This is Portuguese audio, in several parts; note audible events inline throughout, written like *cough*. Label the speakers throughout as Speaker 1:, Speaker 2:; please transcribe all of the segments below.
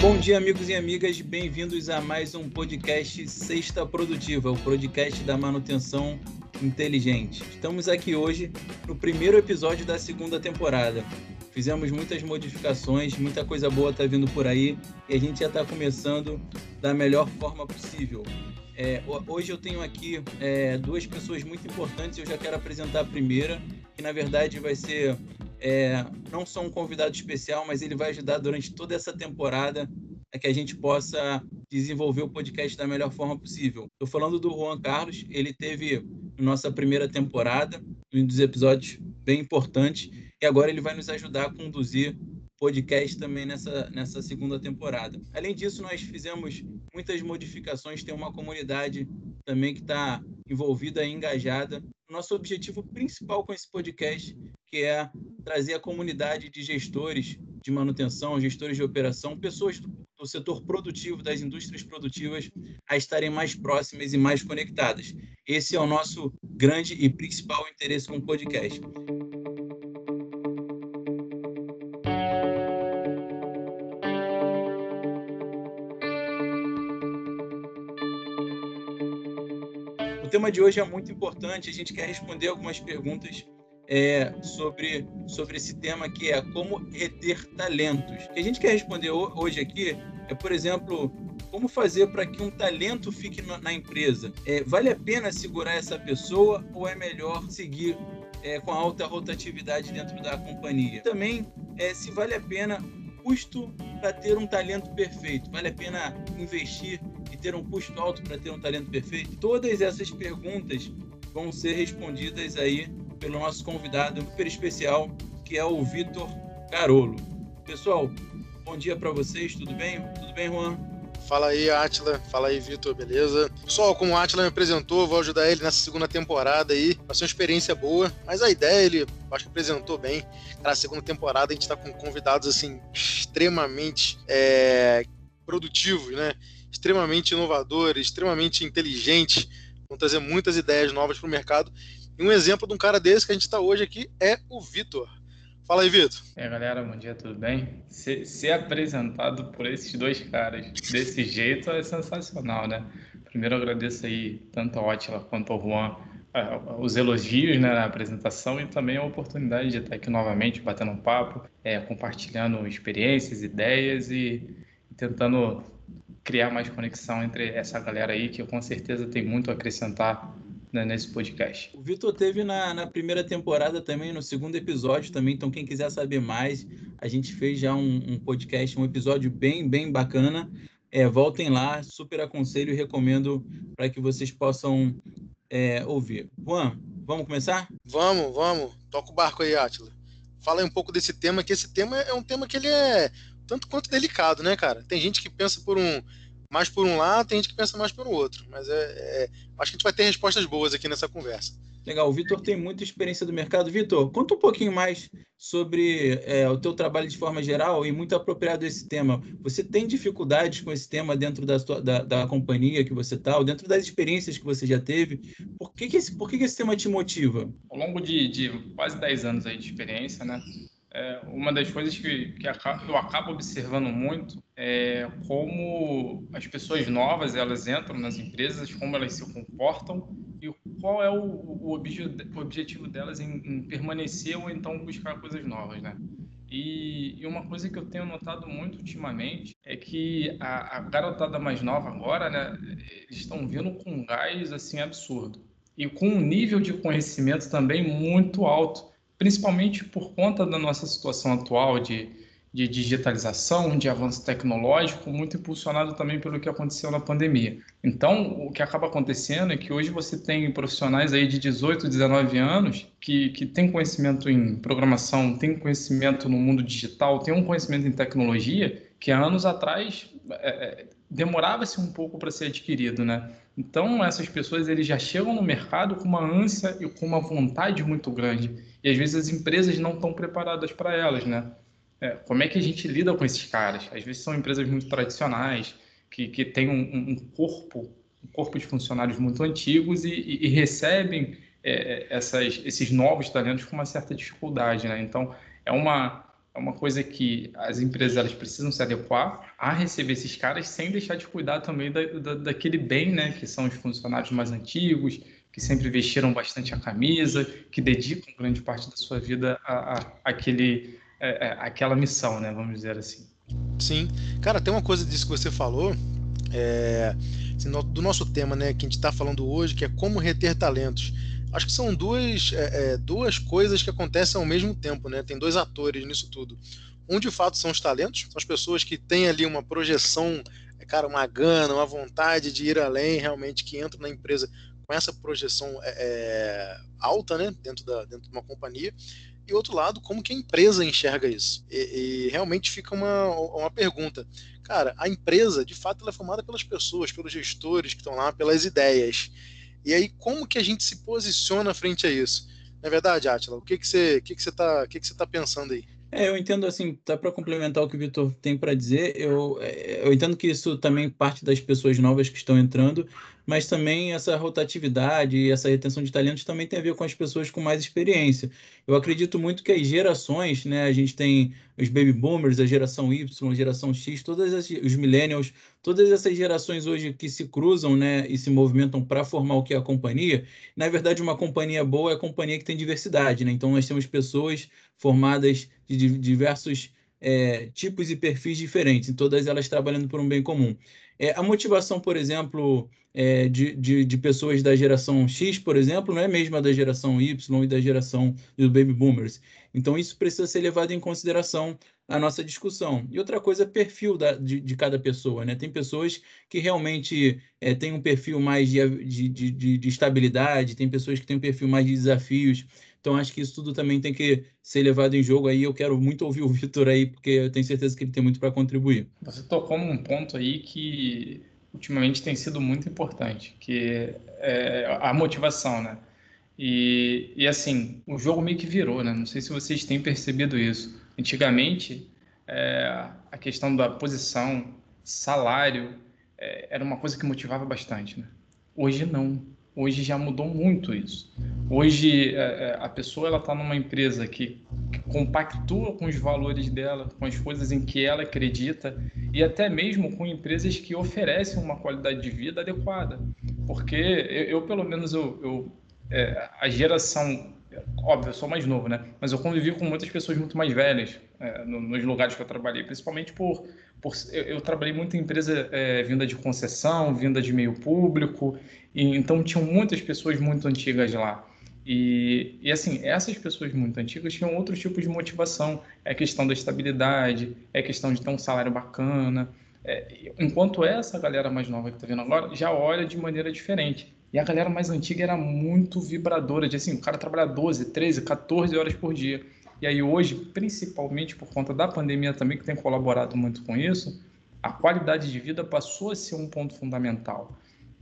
Speaker 1: Bom dia, amigos e amigas. Bem-vindos a mais um podcast Sexta Produtiva, o podcast da manutenção inteligente. Estamos aqui hoje no primeiro episódio da segunda temporada. Fizemos muitas modificações, muita coisa boa está vindo por aí e a gente já está começando da melhor forma possível. É, hoje eu tenho aqui é, duas pessoas muito importantes. Eu já quero apresentar a primeira, que na verdade vai ser é, não só um convidado especial, mas ele vai ajudar durante toda essa temporada a que a gente possa desenvolver o podcast da melhor forma possível. Estou falando do Juan Carlos, ele teve nossa primeira temporada, um dos episódios bem importantes, e agora ele vai nos ajudar a conduzir podcast também nessa, nessa segunda temporada. Além disso, nós fizemos muitas modificações, tem uma comunidade também que está envolvida e engajada. Nosso objetivo principal com esse podcast que é trazer a comunidade de gestores de manutenção, gestores de operação, pessoas do setor produtivo, das indústrias produtivas, a estarem mais próximas e mais conectadas. Esse é o nosso grande e principal interesse com o podcast. Tema de hoje é muito importante, a gente quer responder algumas perguntas é, sobre, sobre esse tema que é como reter talentos. O que a gente quer responder hoje aqui é, por exemplo, como fazer para que um talento fique na empresa? É, vale a pena segurar essa pessoa ou é melhor seguir é, com alta rotatividade dentro da companhia? Também, é, se vale a pena custo para ter um talento perfeito? Vale a pena investir ter um custo alto para ter um talento perfeito? Todas essas perguntas vão ser respondidas aí pelo nosso convidado super especial, que é o Vitor Carolo. Pessoal, bom dia para vocês, tudo bem? Tudo bem, Juan?
Speaker 2: Fala aí, Atila. Fala aí, Vitor, beleza? Pessoal, como o Atila me apresentou, vou ajudar ele nessa segunda temporada aí. Vai ser uma experiência boa, mas a ideia ele acho que apresentou bem. Na segunda temporada a gente está com convidados assim extremamente é, produtivos, né? Extremamente inovadores, extremamente inteligentes. Vão trazer muitas ideias novas para o mercado e um exemplo de um cara desse que a gente está hoje aqui é o Vitor. Fala aí, Vitor.
Speaker 3: E aí, galera, bom dia, tudo bem? Ser, ser, apresentado por esses dois caras desse jeito é sensacional, né? Primeiro, agradeço aí tanto a Otila quanto ao Juan os elogios né, na apresentação e também a oportunidade de estar aqui novamente batendo um papo, é, compartilhando experiências, ideias e tentando criar mais conexão entre essa galera aí que com certeza tem muito a acrescentar né, nesse podcast.
Speaker 1: O Vitor teve na, na, primeira temporada também, no segundo episódio também, então quem quiser saber mais, a gente fez já um, um podcast, um episódio bem, bem bacana. É, voltem lá, super aconselho e recomendo para que vocês possam é, ouvir. Juan, vamos começar?
Speaker 2: Vamos, vamos. Toca o barco aí, Átila. Fala aí um pouco desse tema, que esse tema é um tema que ele é tanto quanto delicado, né, cara? Tem gente que pensa por um mais por um lado, tem gente que pensa mais pelo outro. Mas é, é, acho que a gente vai ter respostas boas aqui nessa conversa.
Speaker 1: Legal, o Vitor tem muita experiência do mercado. Vitor, conta um pouquinho mais sobre é, o teu trabalho de forma geral e muito apropriado esse tema. Você tem dificuldades com esse tema dentro da, sua, da, da companhia que você está, ou dentro das experiências que você já teve? Por que, que, esse, por que, que esse tema te motiva?
Speaker 3: Ao longo de, de quase 10 anos aí de experiência, né? É, uma das coisas que, que eu acabo observando muito é como as pessoas novas elas entram nas empresas, como elas se comportam e qual é o, o, obje, o objetivo delas em, em, permanecer ou então buscar coisas novas, né? E, e, uma coisa que eu tenho notado muito ultimamente é que a, a garotada mais nova agora, né, eles estão vindo com um gás assim absurdo e com um nível de conhecimento também muito alto principalmente por conta da nossa situação atual de, de digitalização, de avanço tecnológico, muito impulsionado também pelo que aconteceu na pandemia. Então, o que acaba acontecendo é que hoje você tem profissionais aí de 18, 19 anos que, que conhecimento em programação, têm conhecimento no mundo digital, têm um conhecimento em tecnologia que há anos atrás é, é demorava-se um pouco para ser adquirido, né? Então, essas pessoas eles já chegam no mercado com uma ânsia e com uma vontade muito grande. E às vezes as empresas não estão preparadas para elas, né? É, como é que a gente lida com esses caras? Às vezes são empresas muito tradicionais, que, que têm um, um corpo, um corpo de funcionários muito antigos e, e, e recebem é, essas, esses novos talentos com uma certa dificuldade, né? Então, é uma, é uma coisa que as empresas elas precisam se adequar a receber esses caras sem deixar de cuidar também da, da, daquele bem, né, que são os funcionários mais antigos, que sempre vestiram bastante a camisa, que dedicam grande parte da sua vida a, a, aquele, a, é, é, aquela missão, né, vamos dizer assim.
Speaker 2: Sim. Cara, tem uma coisa disso que você falou, é, assim, do nosso tema, né, que a gente está falando hoje, que é como reter talentos. Acho que são duas, é, é, duas coisas que acontecem ao mesmo tempo, né? Tem dois atores nisso tudo. Um, de fato, são os talentos, são as pessoas que têm ali uma projeção, é, cara, uma gana, uma vontade de ir além, realmente, que entram na empresa com essa projeção é, é alta, né? Dentro, da, dentro de uma companhia e outro lado, como que a empresa enxerga isso. E, e, realmente fica uma, uma pergunta. Cara, a empresa, de fato, ela é formada pelas pessoas, pelos gestores que estão lá, pelas ideias. E aí, como que a gente se posiciona frente a isso? Não é verdade, Atila? O que, que você que que você tá, o que que você tá pensando aí?
Speaker 1: É, eu entendo assim, tá para complementar o que o Vitor tem para dizer, eu, é, eu entendo que isso também parte das pessoas novas que estão entrando, mas também essa rotatividade e essa retenção de talentos também tem a ver com as pessoas com mais experiência. Eu acredito muito que as gerações, né, a gente tem os baby boomers, a geração Y, a geração X, todas as, os millennials, todas essas gerações hoje que se cruzam, né, e se movimentam para formar o que é a companhia. Na verdade, uma companhia boa é a companhia que tem diversidade, né? Então nós temos pessoas formadas de diversos é, tipos e perfis diferentes, todas elas trabalhando por um bem comum. É, a motivação, por exemplo, é, de, de, de, pessoas da geração X, por exemplo, não é a mesma da geração Y e da geração dos baby boomers. Então, isso precisa ser levado em consideração na nossa discussão. E outra coisa, perfil da, de, de cada pessoa. Né? Tem pessoas que realmente é, têm um perfil mais de, de, de, de estabilidade, tem pessoas que têm um perfil mais de desafios. Então, acho que isso tudo também tem que ser levado em jogo aí. Eu quero muito ouvir o *laughs* Vitor aí, porque eu tenho certeza que ele tem muito para contribuir.
Speaker 3: Você tocou num ponto aí que ultimamente tem sido muito importante, que é a motivação, né? E, e assim, o jogo meio que virou, né? Não sei se vocês têm percebido isso. Antigamente, é, a questão da posição, salário, é, era uma coisa que motivava bastante, né? Hoje não. Hoje já mudou muito isso. Hoje é, é, a pessoa ela está numa empresa que, compactua com os valores dela, com as coisas em que ela acredita e até mesmo com empresas que oferecem uma qualidade de vida adequada. Porque eu, eu pelo menos eu, eu é, a geração óbvio, eu sou mais novo, né? Mas eu convivi com muitas pessoas muito mais velhas é, nos lugares que eu trabalhei, principalmente por, por eu, eu trabalhei muito em empresa é, vinda de concessão, vinda de meio público, e então tinham muitas pessoas muito antigas lá. E, e assim, essas pessoas muito antigas tinham outro tipo de motivação. É questão da estabilidade, é questão de ter um salário bacana. É, enquanto essa galera mais nova que está vendo agora já olha de maneira diferente. E a galera mais antiga era muito vibradora, de assim, o cara trabalha 12, 13, 14 horas por dia. E aí hoje, principalmente por conta da pandemia também, que tem colaborado muito com isso, a qualidade de vida passou a ser um ponto fundamental.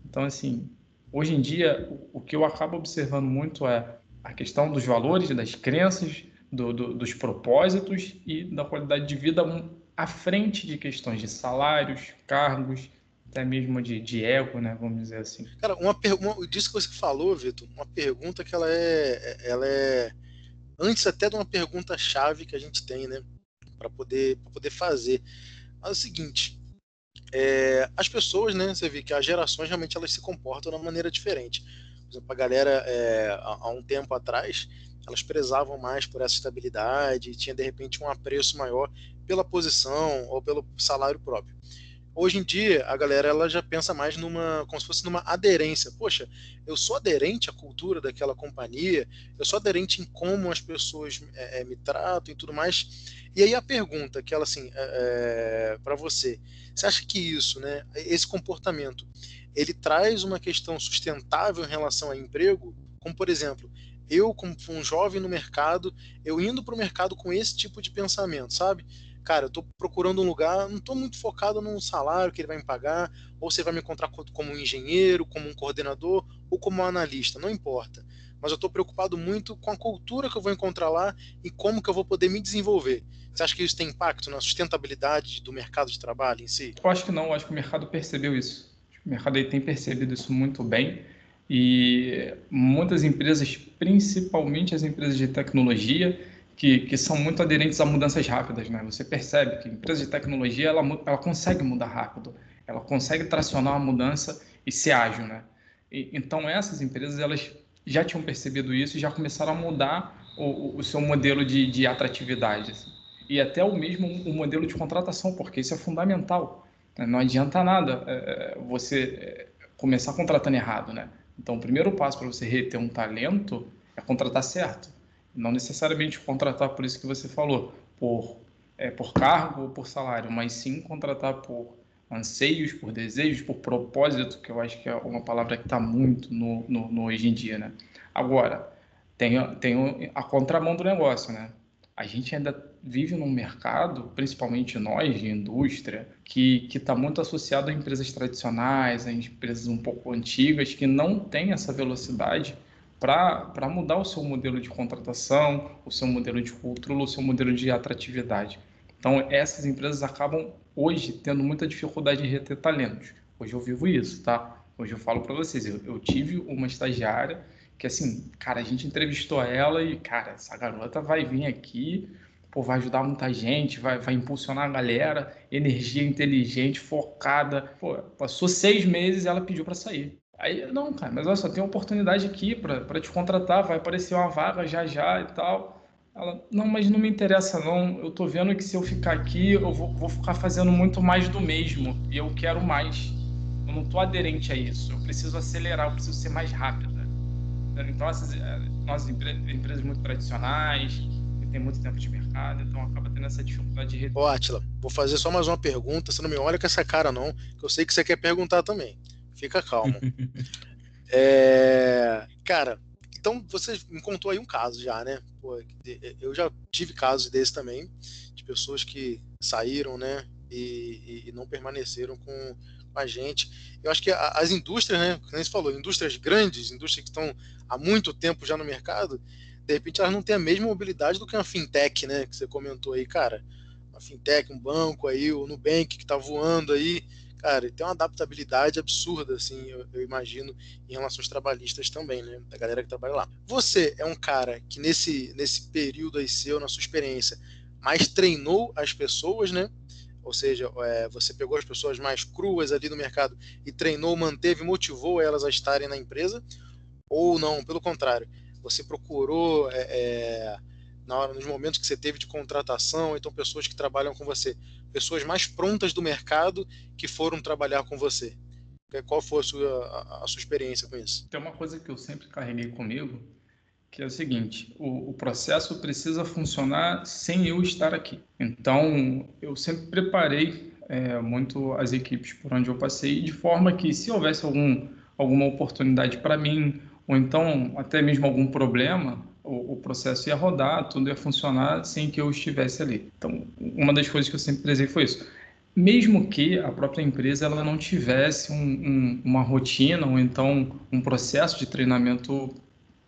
Speaker 3: Então, assim, hoje em dia, o que eu acabo observando muito é a questão dos valores, das crenças, do, do, dos propósitos e da qualidade de vida à frente de questões de salários, cargos, até mesmo de, de ego, né? Vamos dizer assim.
Speaker 2: Cara, uma pergunta disso que você falou, Vitor, uma pergunta que ela é, ela é antes até de uma pergunta chave que a gente tem, né? Para poder, pra poder fazer. Mas é o seguinte, é, as pessoas, né? Você vê que as gerações realmente elas se comportam de uma maneira diferente. Por exemplo, a galera é, há, há um tempo atrás elas prezavam mais por essa estabilidade, tinha de repente um apreço maior pela posição ou pelo salário próprio. Hoje em dia, a galera ela já pensa mais numa, como se fosse numa aderência. Poxa, eu sou aderente à cultura daquela companhia, eu sou aderente em como as pessoas é, é, me tratam e tudo mais. E aí a pergunta que ela assim, é, é para você, você acha que isso, né, esse comportamento, ele traz uma questão sustentável em relação ao emprego? Como por exemplo, eu como um jovem no mercado, eu indo para o mercado com esse tipo de pensamento, sabe? Cara, eu tô procurando um lugar, não tô muito focado num salário que ele vai me pagar, ou você vai me encontrar como um engenheiro, como um coordenador, ou como um analista, não importa. Mas eu estou preocupado muito com a cultura que eu vou encontrar lá e como que eu vou poder me desenvolver. Você acha que isso tem impacto na sustentabilidade do mercado de trabalho em si?
Speaker 3: Eu acho que não, eu acho que o mercado percebeu isso. O mercado aí tem percebido isso muito bem e muitas empresas, principalmente as empresas de tecnologia, que, que são muito aderentes a mudanças rápidas, né? Você percebe que a empresa de tecnologia ela, ela consegue mudar rápido, ela consegue tracionar uma mudança e ser ágil, né? E, então essas empresas elas já tinham percebido isso e já começaram a mudar o, o seu modelo de, de atratividade. Assim. E até o mesmo o modelo de contratação, porque isso é fundamental. Né? Não adianta nada é, é você é, começar contratando errado, né? Então, o primeiro passo para você reter um talento é contratar certo. Não necessariamente contratar por isso que você falou, por, é, por cargo ou por salário, mas sim contratar por anseios, por desejos, por propósito, que eu acho que é uma palavra que está muito no, no, no, hoje em dia, né? Agora, tem, tem a contramão do negócio, né? A gente ainda vive num mercado, principalmente nós de indústria, que está muito associado a empresas tradicionais, a empresas um pouco antigas, que não têm essa velocidade para mudar o seu modelo de contratação, o seu modelo de cultura, o seu modelo de atratividade. Então, essas empresas acabam hoje tendo muita dificuldade em reter talentos. Hoje eu vivo isso, tá? Hoje eu falo para vocês, eu, eu, tive uma estagiária que, assim, cara, a gente entrevistou ela e, cara, essa garota vai vir aqui, pô, vai ajudar muita gente, vai, vai impulsionar a galera, energia inteligente, focada. Pô, passou seis meses e ela pediu para sair. Aí, não, cara, mas olha só, tem uma oportunidade aqui para te contratar, vai aparecer uma vaga já já e tal. Ela, não, mas não me interessa não, eu tô vendo que se eu ficar aqui, eu vou, vou ficar fazendo muito mais do mesmo, e eu quero mais. Eu não tô aderente a isso, eu preciso acelerar, eu preciso ser mais rápida. Então, essas, eh, nossas empresas muito tradicionais, que tem muito tempo de mercado, então acaba tendo essa dificuldade de...
Speaker 2: Ô, Atila, vou fazer só mais uma pergunta, você não me olha com essa cara não, que eu sei que você quer perguntar também. Fica calmo. *laughs* é... Cara, então você me contou aí um caso já, né? Pô, eu já tive casos desses também, de pessoas que saíram, né? E, e não permaneceram com, a gente. Eu acho que as indústrias, né? Como você falou, indústrias grandes, indústrias que estão há muito tempo já no mercado, de repente elas não têm a mesma mobilidade do que uma fintech, né? Que você comentou aí, cara. Uma fintech, um banco aí, o Nubank que está voando aí cara, tem uma adaptabilidade absurda, assim, eu, eu, imagino, em relações trabalhistas também, né? Da galera que trabalha lá. Você é um cara que nesse, nesse período aí seu, na sua experiência, mais treinou as pessoas, né? Ou seja, é, você pegou as pessoas mais cruas ali no mercado e treinou, manteve, motivou elas a estarem na empresa? Ou não, pelo contrário, você procurou é, é, na hora, nos momentos que você teve de contratação, então pessoas que trabalham com você, pessoas mais prontas do mercado que foram trabalhar com você. Qual foi a sua, a, a sua experiência com isso?
Speaker 3: Tem uma coisa que eu sempre carreguei comigo, que é o seguinte: o, o, processo precisa funcionar sem eu estar aqui. Então, eu sempre preparei é, muito as equipes por onde eu passei, de forma que, se houvesse algum, alguma oportunidade para mim, ou então até mesmo algum problema, o, o, processo ia rodar, tudo ia funcionar sem que eu estivesse ali. Então, uma das coisas que eu sempre prezei foi isso. Mesmo que a própria empresa ela não tivesse um, um, uma rotina ou então um processo de treinamento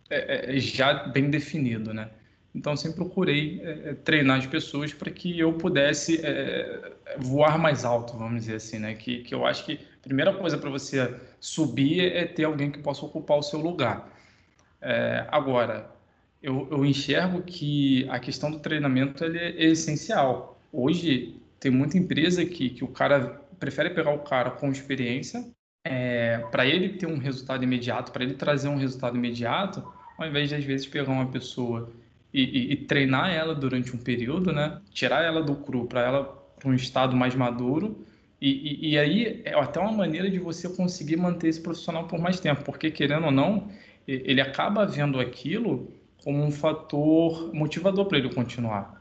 Speaker 3: é, é, já bem definido, né? Então, sempre procurei é, é treinar as pessoas para que eu pudesse é, voar mais alto, vamos dizer assim, né? Que, que eu acho que a primeira coisa para você subir é ter alguém que possa ocupar o seu lugar. É, agora, eu, eu enxergo que a questão do treinamento ele é essencial. Hoje, tem muita empresa que, que o cara prefere pegar o cara com experiência é, para ele ter um resultado imediato, para ele trazer um resultado imediato, ao invés de às vezes pegar uma pessoa e, e, e treinar ela durante um período, né? Tirar ela do cru para ela para um estado mais maduro e, e, aí é até uma maneira de você conseguir manter esse profissional por mais tempo, porque querendo ou não, ele acaba vendo aquilo como um fator motivador para ele continuar.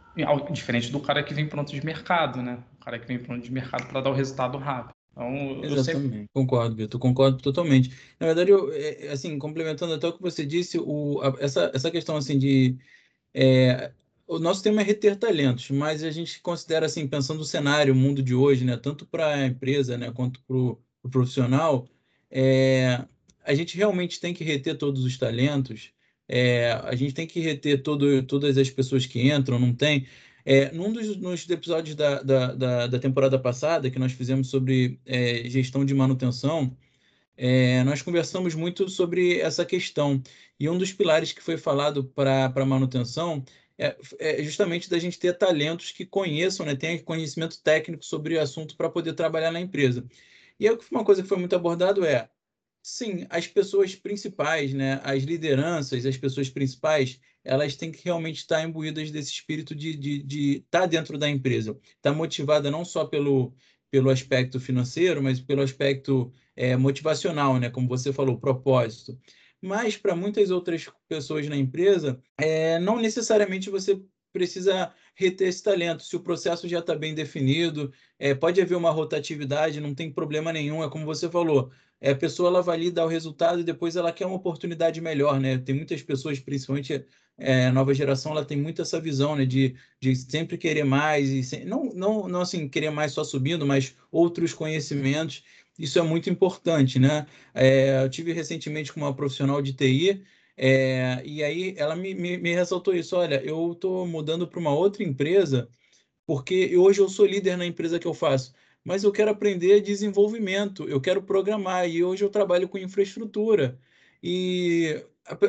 Speaker 3: Diferente do cara que vem pronto de mercado, né? O cara que vem pronto de mercado para dar o resultado rápido.
Speaker 1: Então, Exatamente, sempre... concordo, Vitor, concordo totalmente. Na verdade, eu, é, é, assim, complementando até o que você disse, o, a, essa, essa questão assim de é, o nosso tema é reter talentos, mas a gente considera assim, pensando no cenário, o mundo de hoje, né, tanto para a empresa, né, quanto para o pro profissional, é, a gente realmente tem que reter todos os talentos é, a gente tem que reter todo, todas as pessoas que entram, não tem. É, num dos episódios da, da, da, da, temporada passada, que nós fizemos sobre é, gestão de manutenção, é, nós conversamos muito sobre essa questão. E um dos pilares que foi falado para manutenção é, é, justamente da gente ter talentos que conheçam, né, tenham conhecimento técnico sobre o assunto para poder trabalhar na empresa. E uma coisa que foi muito abordado é, sim, as pessoas principais, né, as lideranças, as pessoas principais, elas têm que realmente estar imbuídas desse espírito de estar de, de tá dentro da empresa, estar tá motivada não só pelo, pelo aspecto financeiro, mas pelo aspecto é, motivacional, né, como você falou, propósito. Mas para muitas outras pessoas na empresa, é, não necessariamente você precisa reter esse talento. Se o processo já está bem definido, é, pode haver uma rotatividade, não tem problema nenhum. É como você falou, a pessoa ela vai ali dar o resultado e depois ela quer uma oportunidade melhor, né? Tem muitas pessoas, principalmente é, a nova geração, ela tem muito essa visão, né? De, de sempre querer mais e sem, não, não, não assim querer mais só subindo, mas outros conhecimentos. Isso é muito importante, né? É, eu tive recentemente com uma profissional de TI é, e aí ela me, me, me ressaltou isso. Olha, eu estou mudando para uma outra empresa porque hoje eu sou líder na empresa que eu faço, mas eu quero aprender desenvolvimento, eu quero programar e hoje eu trabalho com infraestrutura. E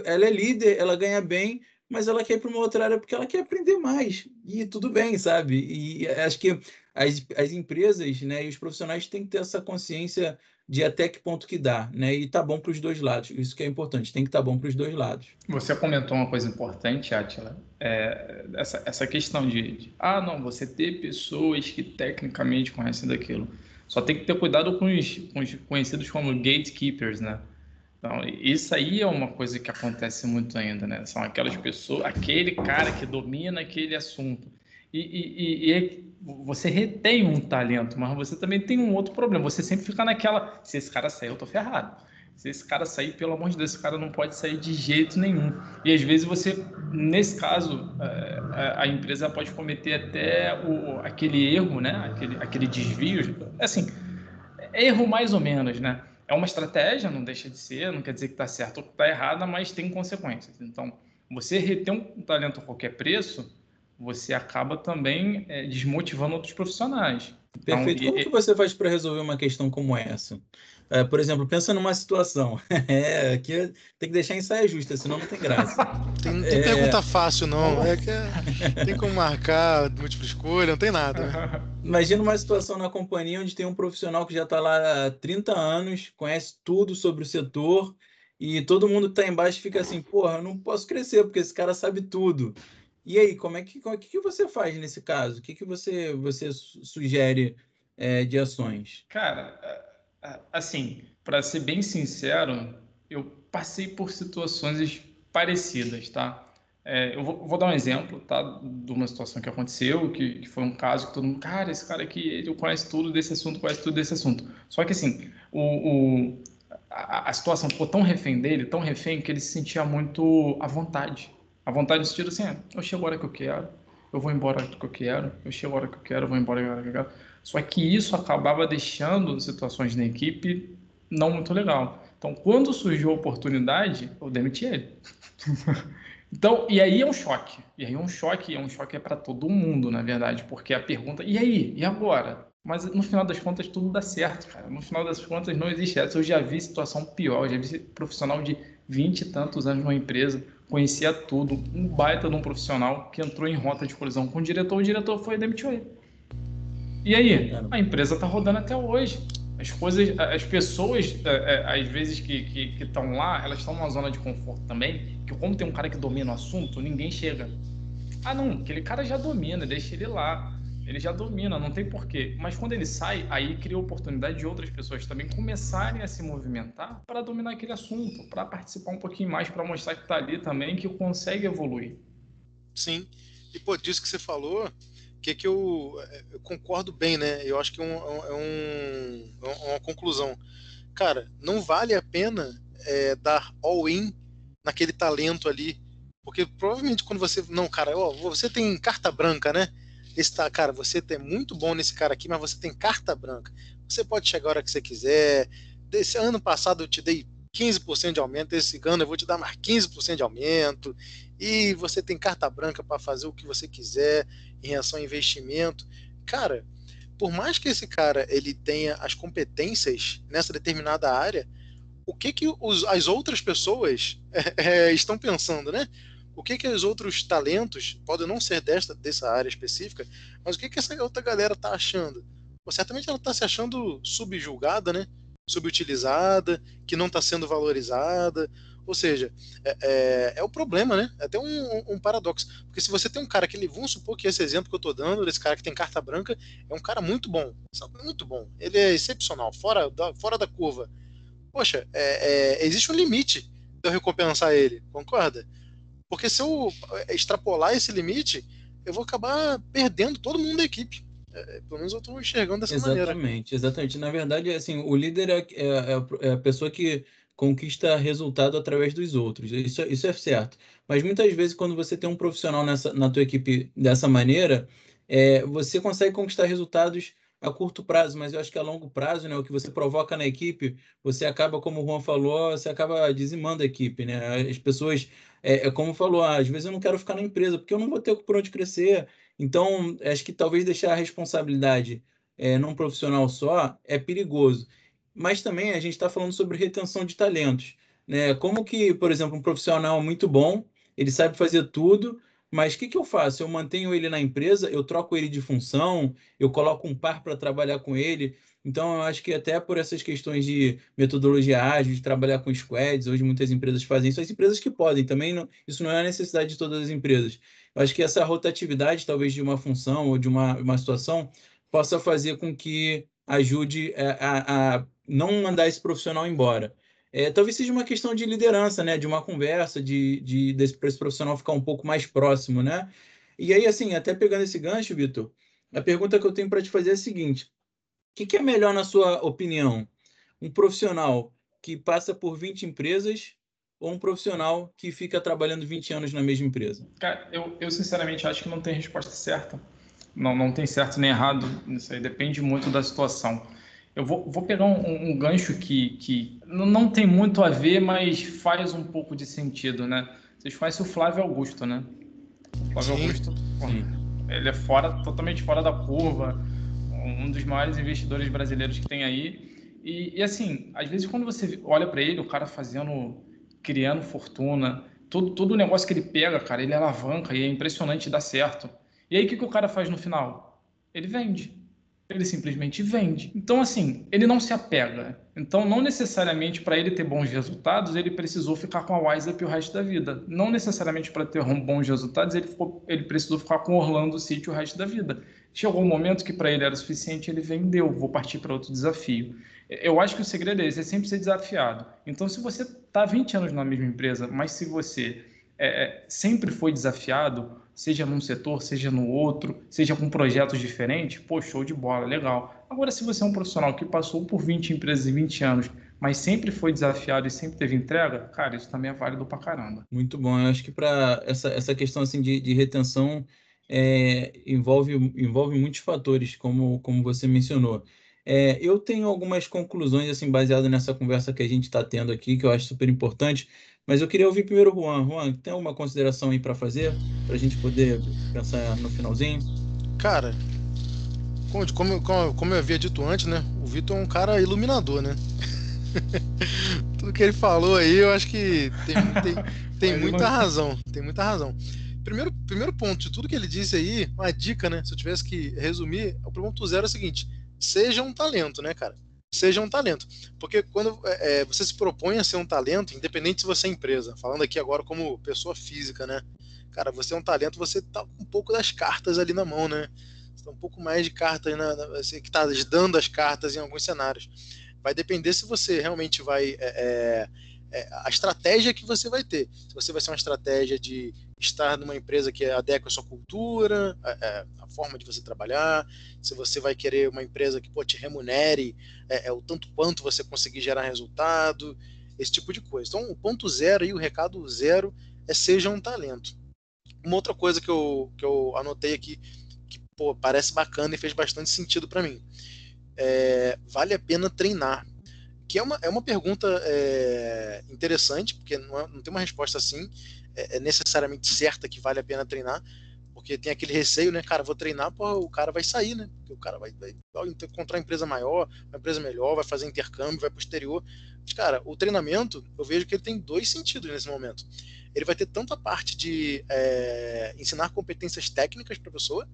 Speaker 1: ela é líder, ela ganha bem, mas ela quer ir para uma outra área porque ela quer aprender mais. E tudo bem, sabe? E acho que as, as empresas né, e os profissionais têm que ter essa consciência de até que ponto que dá, né? E tá bom para os dois lados. Isso que é importante, tem que estar tá bom para os dois lados.
Speaker 3: Você comentou uma coisa importante, Atila, é, essa, essa questão de, de, ah, não, você ter pessoas que tecnicamente conhecem daquilo. Só tem que ter cuidado com os, com os conhecidos como gatekeepers, né? Então, isso aí é uma coisa que acontece muito ainda, né? São aquelas pessoas, aquele cara que domina aquele assunto. E, e, e, e, você retém um talento, mas você também tem um outro problema. Você sempre fica naquela, se esse cara sair, eu tô ferrado. Se esse cara sair, pelo amor de Deus, esse cara não pode sair de jeito nenhum. E às vezes você, nesse caso, é, a empresa pode cometer até o, aquele erro, né? Aquele, aquele desvio. Assim, erro mais ou menos, né? é uma estratégia, não deixa de ser, não quer dizer que está certo ou que está errada, mas tem consequências. Então, você reter um talento a qualquer preço, você acaba também é, desmotivando outros profissionais.
Speaker 1: Perfeito. Então, Como e, que você faz para resolver uma questão como essa? É, por exemplo, pensa numa situação. *laughs* É, aqui tem que deixar em saia justa, senão não tem graça. *laughs*
Speaker 2: tem, não tem é... pergunta fácil, não. É que é, tem como marcar múltipla escolha, não tem nada. *laughs*
Speaker 1: Imagina uma situação na companhia onde tem um profissional que já está lá há 30 anos, conhece tudo sobre o setor, e todo mundo que está embaixo fica assim, porra, eu não posso crescer, porque esse cara sabe tudo. E aí, como é que, como é que você faz nesse caso? O que, que você, você sugere é, de ações?
Speaker 3: Cara, assim, para ser bem sincero, eu passei por situações parecidas, tá? É, eu vou, vou, dar um exemplo, tá? De uma situação que aconteceu, que, que, foi um caso que todo mundo, cara, esse cara aqui, ele conhece tudo desse assunto, conhece tudo desse assunto. Só que assim, o, o a, a, situação ficou tão refém dele, tão refém, que ele se sentia muito à vontade. À vontade no sentido assim, é, eu chego a hora que eu quero, eu vou embora a hora que eu quero, eu chego a hora que eu quero, eu vou embora a hora que eu quero. Só que isso acabava deixando situações na equipe não muito legal. Então, quando surgiu a oportunidade, eu demiti ele. *laughs* então, e aí é um choque. E aí é um choque, é um choque é para todo mundo, na verdade, porque a pergunta, e aí? E agora? Mas no final das contas tudo dá certo, cara. No final das contas não existe essa. Eu já vi situação pior, eu já vi profissional de 20 e tantos anos numa empresa, conhecia tudo, um baita de um profissional que entrou em rota de colisão com o diretor, o diretor foi e demitiu ele. E aí? A empresa está rodando até hoje. As coisas, as pessoas, é, é, às vezes que estão lá, elas estão numa zona de conforto também, que como tem um cara que domina o assunto, ninguém chega. Ah, não, aquele cara já domina, deixa ele lá. Ele já domina, não tem porquê. Mas quando ele sai, aí cria oportunidade de outras pessoas também começarem a se movimentar para dominar aquele assunto, para participar um pouquinho mais, para mostrar que está ali também, que consegue evoluir.
Speaker 2: Sim. E pô, disso que você falou, que, que eu, eu, concordo bem, né? Eu acho que é, um, é, um, é uma conclusão. Cara, não vale a pena é, dar all-in naquele talento ali, porque provavelmente quando você. Não, cara, ó, você tem carta branca, né? Esse tá, cara, você é muito bom nesse cara aqui, mas você tem carta branca. Você pode chegar a hora que você quiser. Desse ano passado eu te dei 15% de aumento, esse ano eu vou te dar mais 15% de aumento, e você tem carta branca para fazer o que você quiser em relação ao investimento. Cara, por mais que esse cara ele tenha as competências nessa determinada área, o que que os, as outras pessoas é, *laughs* é, estão pensando, né? O que que os outros talentos podem não ser desta dessa área específica, mas o que que essa outra galera tá achando? Certamente ela tá se achando subjulgada, né? Subutilizada, que não está sendo valorizada. Ou seja, é, é, é, o problema, né? É até um, um, paradoxo. Porque se você tem um cara que ele, vamos supor que esse exemplo que eu estou dando, desse cara que tem carta branca, é um cara muito bom. Muito bom. Ele é excepcional, fora da, fora da curva. Poxa, é, é existe um limite de eu recompensar ele, concorda? Porque se eu extrapolar esse limite, eu vou acabar perdendo todo mundo da equipe. É, pelo menos eu estou enxergando dessa
Speaker 1: exatamente,
Speaker 2: maneira.
Speaker 1: Exatamente, exatamente. Na verdade, assim, o líder é, é, é, a pessoa que conquista resultado através dos outros. Isso, isso é certo. Mas muitas vezes, quando você tem um profissional nessa, na tua equipe dessa maneira, é, você consegue conquistar resultados a curto prazo, mas eu acho que a longo prazo, né, o que você provoca na equipe, você acaba, como o Juan falou, você acaba dizimando a equipe, né? As pessoas, é, é como falou, ah, às vezes eu não quero ficar na empresa porque eu não vou ter por onde crescer. Então, acho que talvez deixar a responsabilidade é, num profissional só é perigoso mas também a gente está falando sobre retenção de talentos. Né? Como que, por exemplo, um profissional muito bom, ele sabe fazer tudo, mas o que, que eu faço? Eu mantenho ele na empresa, eu troco ele de função, eu coloco um par para trabalhar com ele. Então, eu acho que até por essas questões de metodologia ágil, de trabalhar com squads, hoje muitas empresas fazem isso, as empresas que podem, também não, isso não é a necessidade de todas as empresas. Eu acho que essa rotatividade, talvez, de uma função ou de uma, uma situação, possa fazer com que ajude a, a, a não mandar esse profissional embora. É, talvez seja uma questão de liderança, né? De uma conversa, de, de desse, esse profissional ficar um pouco mais próximo, né? E aí, assim, até pegando esse gancho, Vitor, a pergunta que eu tenho para te fazer é a seguinte: o que, que, é melhor, na sua opinião? Um profissional que passa por 20 empresas ou um profissional que fica trabalhando 20 anos na mesma empresa?
Speaker 3: Cara, eu, eu sinceramente acho que não tem resposta certa. Não, não tem certo nem errado. Isso aí depende muito da situação. Eu vou, vou pegar um, um, gancho que, que não tem muito a ver, mas faz um pouco de sentido, né? Vocês conhecem o Flávio Augusto, né? O Flávio Sim. Augusto, Sim. ele é fora, totalmente fora da curva, um dos maiores investidores brasileiros que tem aí. E, e assim, às vezes quando você olha para ele, o cara fazendo, criando fortuna, todo, todo o negócio que ele pega, cara, ele alavanca e é impressionante dá certo. E aí o que, que o cara faz no final? Ele vende ele simplesmente vende. Então, assim, ele não se apega. Então, não necessariamente para ele ter bons resultados, ele precisou ficar com a WiseUp o resto da vida. Não necessariamente para ter bons resultados, ele, ficou, ele precisou ficar com Orlando City o resto da vida. Chegou um momento que para ele era suficiente, ele vendeu, vou partir para outro desafio. Eu acho que o segredo é esse, é sempre ser desafiado. Então, se você está 20 anos na mesma empresa, mas se você é, é sempre foi desafiado, seja num setor, seja no outro, seja com projetos diferentes, pô, show de bola, legal. Agora, se você é um profissional que passou por 20 empresas em 20 anos, mas sempre foi desafiado e sempre teve entrega, cara, isso também é válido pra caramba.
Speaker 1: Muito bom. Eu acho que para essa, essa questão assim, de, de retenção é, envolve, envolve muitos fatores, como, como você mencionou. É, eu tenho algumas conclusões assim baseadas nessa conversa que a gente está tendo aqui, que eu acho super importante. Mas eu queria ouvir primeiro o Juan. Juan, tem alguma consideração aí para fazer, para a gente poder pensar no finalzinho?
Speaker 2: Cara, como, como, como eu havia dito antes, né? O Vitor é um cara iluminador, né? *laughs* Tudo que ele falou aí, eu acho que tem, tem, tem muita razão. Tem muita razão. Primeiro, primeiro ponto de tudo que ele disse aí, uma dica, né? Se eu tivesse que resumir, o ponto zero é o seguinte: seja um talento, né, cara? Seja um talento. Porque quando é, é, você se propõe a ser um talento, independente se você é empresa, falando aqui agora como pessoa física, né? Cara, você é um talento, você tá com um pouco das cartas ali na mão, né? Você tá um pouco mais de cartas, na, na, você que tá dando as cartas em alguns cenários. Vai depender se você realmente vai. É, é é, a estratégia que você vai ter. Se você vai ser uma estratégia de estar numa empresa que adequa a sua cultura, a, a, a, forma de você trabalhar, se você vai querer uma empresa que pô, te remunere é, é, o tanto quanto você conseguir gerar resultado, esse tipo de coisa. Então, o ponto zero e o recado zero é seja um talento. Uma outra coisa que eu, que eu anotei aqui, que pô, parece bacana e fez bastante sentido para mim. É, vale a pena treinar que é uma, é uma pergunta é, interessante, porque não, é, não, tem uma resposta assim, é, é, necessariamente certa que vale a pena treinar, porque tem aquele receio, né? Cara, vou treinar, o cara vai sair, né? Porque o cara vai, vai, encontrar uma empresa maior, uma empresa melhor, vai fazer intercâmbio, vai pro exterior. Mas, cara, o treinamento, eu vejo que ele tem dois sentidos nesse momento. Ele vai ter tanto a parte de é, ensinar competências técnicas para a pessoa,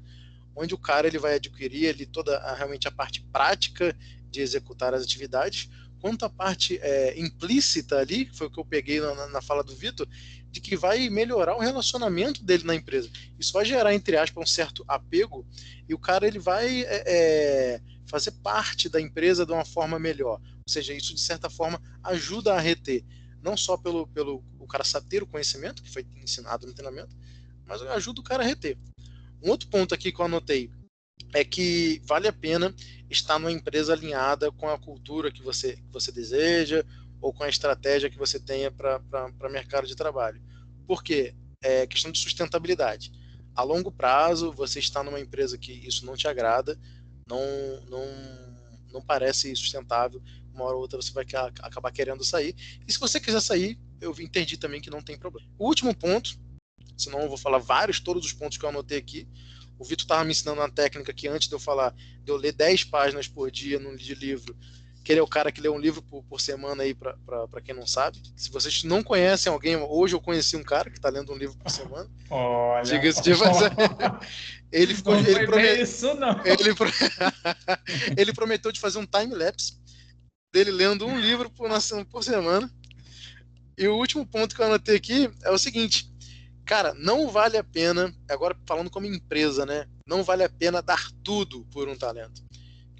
Speaker 2: onde o cara ele vai adquirir ele toda a, realmente a parte prática de executar as atividades, quanto a parte é, implícita ali, que foi o que eu peguei na, na fala do Vitor, de que vai melhorar o relacionamento dele na empresa. Isso vai gerar, entre aspas, um certo apego e o cara ele vai é, é, fazer parte da empresa de uma forma melhor. Ou seja, isso de certa forma ajuda a reter, não só pelo, pelo o cara ter o conhecimento que foi ensinado no treinamento, mas ajuda o cara a reter. Um outro ponto aqui que eu anotei é que vale a pena estar numa empresa alinhada com a cultura que você, que você deseja ou com a estratégia que você tenha para mercado de trabalho. Por quê? É questão de sustentabilidade. A longo prazo, você está numa empresa que isso não te agrada, não, não, não parece sustentável, uma hora ou outra você vai acabar querendo sair. E se você quiser sair, eu entendi também que não tem problema. O último ponto, senão eu vou falar vários, todos os pontos que eu anotei aqui, o Vitor estava me ensinando uma técnica que antes de eu falar, de eu ler 10 páginas por dia no, de livro, que ele é o cara que lê um livro por, por semana aí, para quem não sabe. Se vocês não conhecem alguém, hoje eu conheci um cara que está lendo um livro por semana. *laughs*
Speaker 3: Olha.
Speaker 2: Diga-se de *laughs* ele ficou.
Speaker 3: Não
Speaker 2: ele,
Speaker 3: promet... isso, não.
Speaker 2: Ele, pro... *laughs* ele prometeu de fazer um time-lapse dele lendo um livro por, por semana. E o último ponto que eu anotei aqui é o seguinte: cara, não vale a pena, agora falando como empresa, né? Não vale a pena dar tudo por um talento.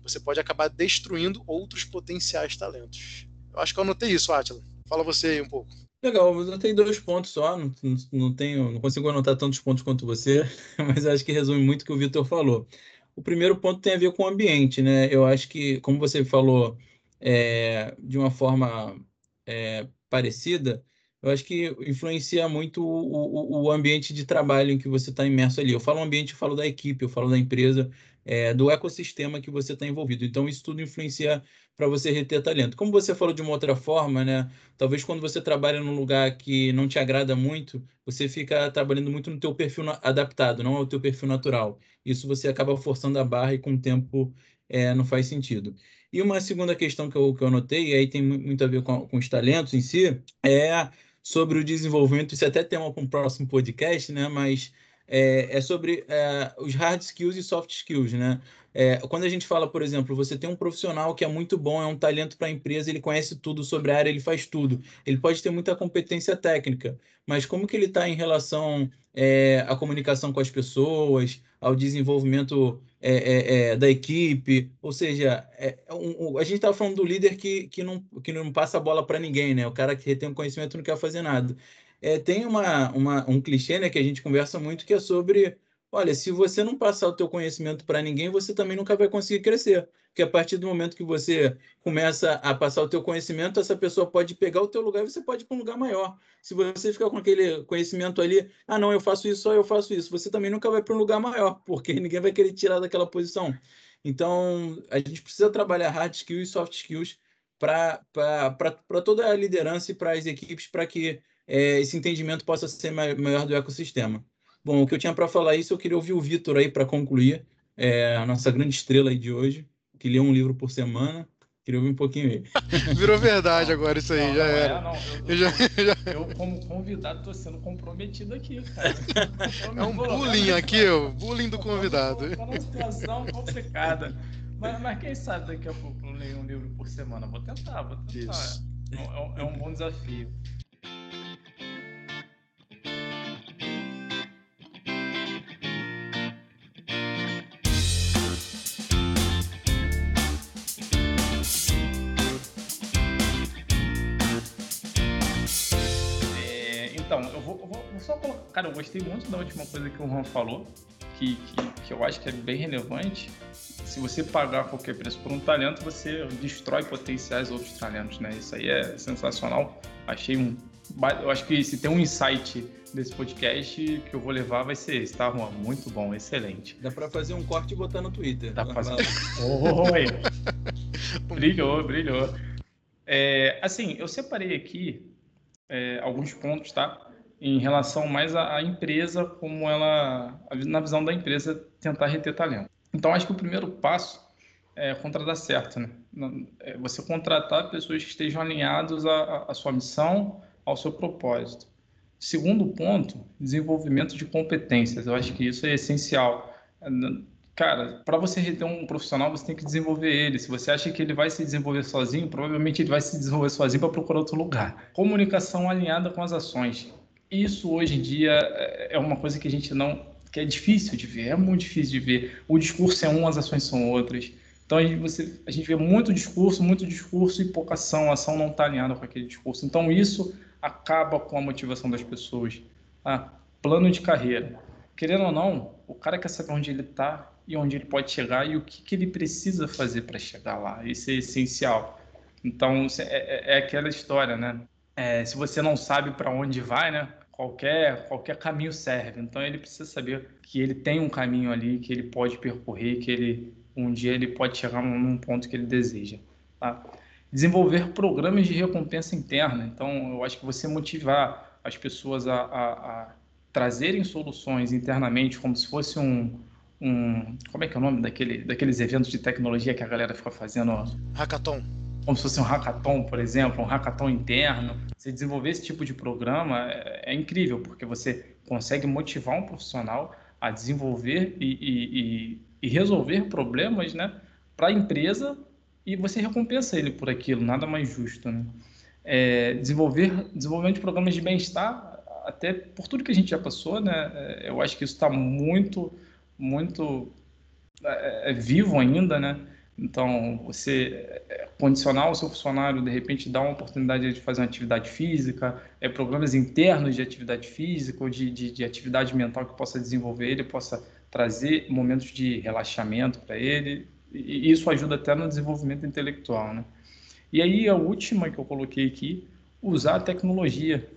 Speaker 2: Você pode acabar destruindo outros potenciais talentos. Eu acho que eu anotei isso, Atila. Fala você aí um pouco.
Speaker 1: Legal, eu anotei dois pontos só, não, não, tenho, não consigo anotar tantos pontos quanto você, *laughs* mas acho que resume muito o que o Vitor falou. O primeiro ponto tem a ver com o ambiente, né? Eu acho que, como você falou, é, de uma forma é, parecida, eu acho que influencia muito o, o, o ambiente de trabalho em que você está imerso ali. Eu falo ambiente, eu falo da equipe, eu falo da empresa, é, do ecossistema que você está envolvido. Então, isso tudo influencia para você reter talento. Como você falou de uma outra forma, né? Talvez quando você trabalha num lugar que não te agrada muito, você fica trabalhando muito no teu perfil adaptado, não ao teu perfil natural. Isso você acaba forçando a barra e com o tempo é, não faz sentido. E uma segunda questão que eu, que eu notei, e aí tem muito a ver com, com os talentos em si, é sobre o desenvolvimento, isso até tema para um próximo podcast, né? Mas é, é sobre é, os hard skills e soft skills, né? É, quando a gente fala, por exemplo, você tem um profissional que é muito bom, é um talento para a empresa, ele conhece tudo sobre a área, ele faz tudo. Ele pode ter muita competência técnica, mas como que ele está em relação é, à comunicação com as pessoas, ao desenvolvimento é, é, é, da equipe, ou seja, é, é um, a gente está falando do líder que, que, não, que não passa a bola para ninguém, né? O cara que tem um conhecimento não quer fazer nada. É, tem uma, uma, um clichê né, que a gente conversa muito que é sobre, olha, se você não passar o teu conhecimento para ninguém, você também nunca vai conseguir crescer. Porque a partir do momento que você começa a passar o teu conhecimento, essa pessoa pode pegar o teu lugar e você pode ir para um lugar maior. Se você ficar com aquele conhecimento ali, ah, não, eu faço isso, só eu faço isso, você também nunca vai para um lugar maior, *laughs* porque ninguém vai querer tirar daquela posição. Então, a gente precisa trabalhar hard skills e soft skills para toda a liderança e para as equipes, para que é, esse entendimento possa ser maior do ecossistema. Bom, o que eu tinha para falar isso, eu queria ouvir o Vitor aí para concluir, é, a nossa grande estrela aí de hoje que lê um livro por semana. Queria ouvir um pouquinho aí. *laughs*
Speaker 2: Virou verdade não, agora isso aí, não, já não era. É, não,
Speaker 3: eu, eu, já, já... eu, como convidado, estou sendo comprometido aqui, cara.
Speaker 2: É um bullying aqui, o bullying do convidado.
Speaker 3: Estou numa situação complicada. Mas, mas, quem sabe daqui a pouco eu leio um livro por semana? Vou tentar, vou tentar. Isso. É, é um bom desafio. Cara, eu gostei muito da última coisa que o Juan falou, que, que, que eu acho que é bem relevante. Se você pagar qualquer preço por um talento, você destrói potenciais outros talentos, né? Isso aí é sensacional. Achei um. Eu acho que se tem um insight desse podcast que eu vou levar vai ser esse, tá, Juan? Muito bom, excelente.
Speaker 1: Dá pra fazer um corte e botar no Twitter.
Speaker 3: Dá pra fazer. Oi! *laughs* brilhou, brilhou. É, assim, eu separei aqui é, alguns pontos, tá? Em relação mais à, empresa, como ela, na visão da empresa, tentar reter talento. Então, acho que o primeiro passo é contratar certo, né? É você contratar pessoas que estejam alinhadas à, à sua missão, ao seu propósito. Segundo ponto, desenvolvimento de competências. Eu acho que isso é essencial. Cara, para você reter um profissional, você tem que desenvolver ele. Se você acha que ele vai se desenvolver sozinho, provavelmente ele vai se desenvolver sozinho para procurar outro lugar. Comunicação alinhada com as ações. Isso hoje em dia é, é uma coisa que a gente não que é difícil de ver, é muito difícil de ver. O discurso é um, as ações são outras. Então a gente, você, a gente vê muito discurso, muito discurso e pouca ação. A ação não está alinhada com aquele discurso. Então isso acaba com a motivação das pessoas. Ah, plano de carreira. Querendo ou não, o cara quer saber onde ele está e onde ele pode chegar e o que, que ele precisa fazer para chegar lá. Isso é essencial. Então, é, é, é aquela história, né? É, se você não sabe para onde vai, né? Qualquer, qualquer caminho serve. Então, ele precisa saber que ele tem um caminho ali, que ele pode percorrer, que ele um dia ele pode chegar num ponto que ele deseja. Tá? Desenvolver programas de recompensa interna. Então, eu acho que você motivar as pessoas a, a, a trazerem soluções internamente, como se fosse um, um. Como é que é o nome daquele, daqueles eventos de tecnologia que a galera fica fazendo?
Speaker 2: Hackathon.
Speaker 3: Como se fosse um hackathon, por exemplo, um hackathon interno. Você desenvolver esse tipo de programa é, é incrível, porque você consegue motivar um profissional a desenvolver e, e, e, e resolver problemas né, para a empresa e você recompensa ele por aquilo, nada mais justo. Né? É, desenvolver desenvolvimento de programas de bem-estar, até por tudo que a gente já passou, né, é, eu acho que isso está muito muito é, é, vivo ainda, né? Então, você é, condicionar o seu funcionário, de repente, dar uma oportunidade de fazer uma atividade física, é, programas internos de atividade física ou de, de, de atividade mental que possa desenvolver ele, possa trazer momentos de relaxamento para ele, e isso ajuda até no desenvolvimento intelectual, né? E aí, a última que eu coloquei aqui, usar a tecnologia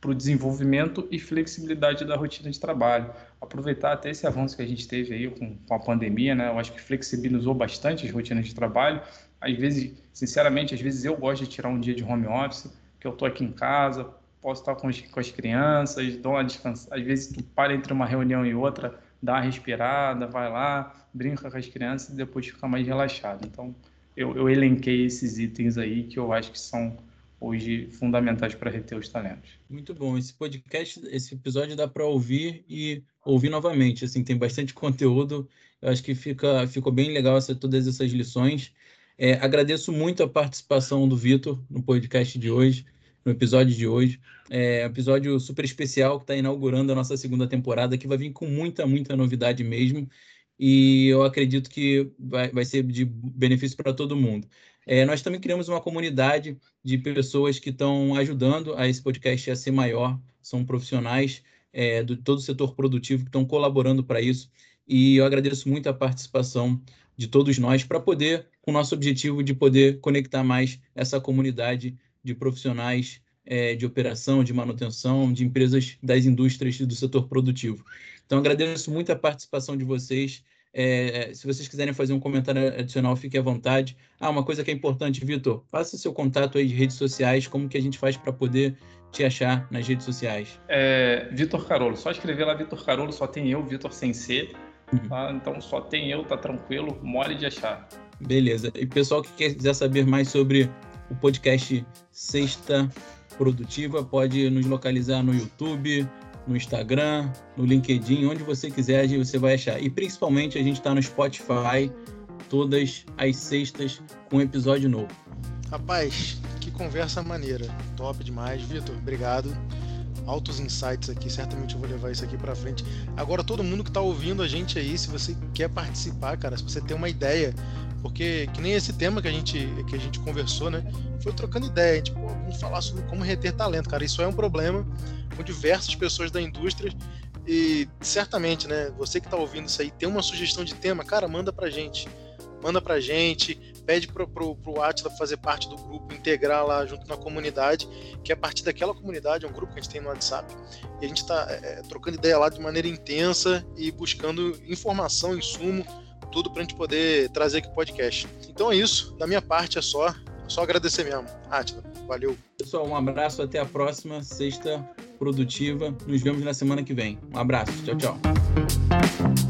Speaker 3: para o desenvolvimento e flexibilidade da rotina de trabalho. Aproveitar até esse avanço que a gente teve aí com, com a pandemia, né? Eu acho que flexibilizou bastante as rotinas de trabalho. Às vezes, sinceramente, às vezes eu gosto de tirar um dia de home office, que eu estou aqui em casa, posso estar com as, com as crianças, dou uma descansa. Às vezes tu para entre uma reunião e outra, dá uma respirada, vai lá, brinca com as crianças e depois fica mais relaxado. Então, eu, eu elenquei esses itens aí que eu acho que são hoje fundamentais para reter os talentos.
Speaker 1: Muito bom. Esse podcast, esse episódio dá para ouvir e ouvir novamente. Assim, tem bastante *laughs* conteúdo. Eu acho que fica, ficou bem legal essa, todas essas lições. É, agradeço muito a participação do Vitor no podcast de hoje, no episódio de hoje. É um episódio super especial que está inaugurando a nossa segunda temporada, que vai vir com muita, muita novidade mesmo. E eu acredito que vai, vai ser de benefício para todo mundo. É, nós também criamos uma comunidade de pessoas que estão ajudando a esse podcast a ser maior, são profissionais é, do todo o setor produtivo que estão colaborando para isso. E eu agradeço muito a participação de todos nós para poder, com o nosso objetivo de poder conectar mais essa comunidade de profissionais é, de operação, de manutenção, de empresas das indústrias do setor produtivo. Então, agradeço muito a participação de vocês. É, se vocês quiserem fazer um comentário adicional, fique à vontade. Ah, uma coisa que é importante, Vitor, faça seu contato aí de redes sociais, como que a gente faz para poder te achar nas redes sociais?
Speaker 3: É, Vitor Carolo, só escrever lá Vitor Carolo, só tem eu, Vitor sem C, uhum. tá? então só tem eu, tá tranquilo, mole de achar.
Speaker 1: Beleza. E pessoal que quiser saber mais sobre o podcast Sexta Produtiva, pode nos localizar no YouTube, no Instagram, no LinkedIn, onde você quiser, você vai achar. E principalmente a gente está no Spotify todas as sextas com um episódio novo.
Speaker 2: Rapaz, que conversa maneira. Top demais. Vitor, obrigado. Altos insights aqui, certamente eu vou levar isso aqui para frente. Agora, todo mundo que está ouvindo a gente aí, se você quer participar, cara, se você tem uma ideia, porque que nem esse tema que a gente, que a gente conversou, né? Foi trocando ideia, pô, vamos falar sobre como reter talento, cara. Isso é um problema com diversas pessoas da indústria e certamente, né, você que está ouvindo isso aí, tem uma sugestão de tema, cara, manda pra gente. Manda pra gente, pede pro, pro, pro Atila fazer parte do grupo, integrar lá junto na comunidade, que é a partir daquela comunidade, é um grupo que a gente tem no WhatsApp, e a gente está é, é, trocando ideia lá de maneira intensa e buscando informação, insumo, tudo para a gente poder trazer aqui o podcast. Então é isso, da minha parte é só, só agradecer mesmo. Atila, valeu.
Speaker 1: Pessoal, um abraço, até a próxima sexta produtiva. Nos vemos na semana que vem. Um abraço. Tchau, tchau.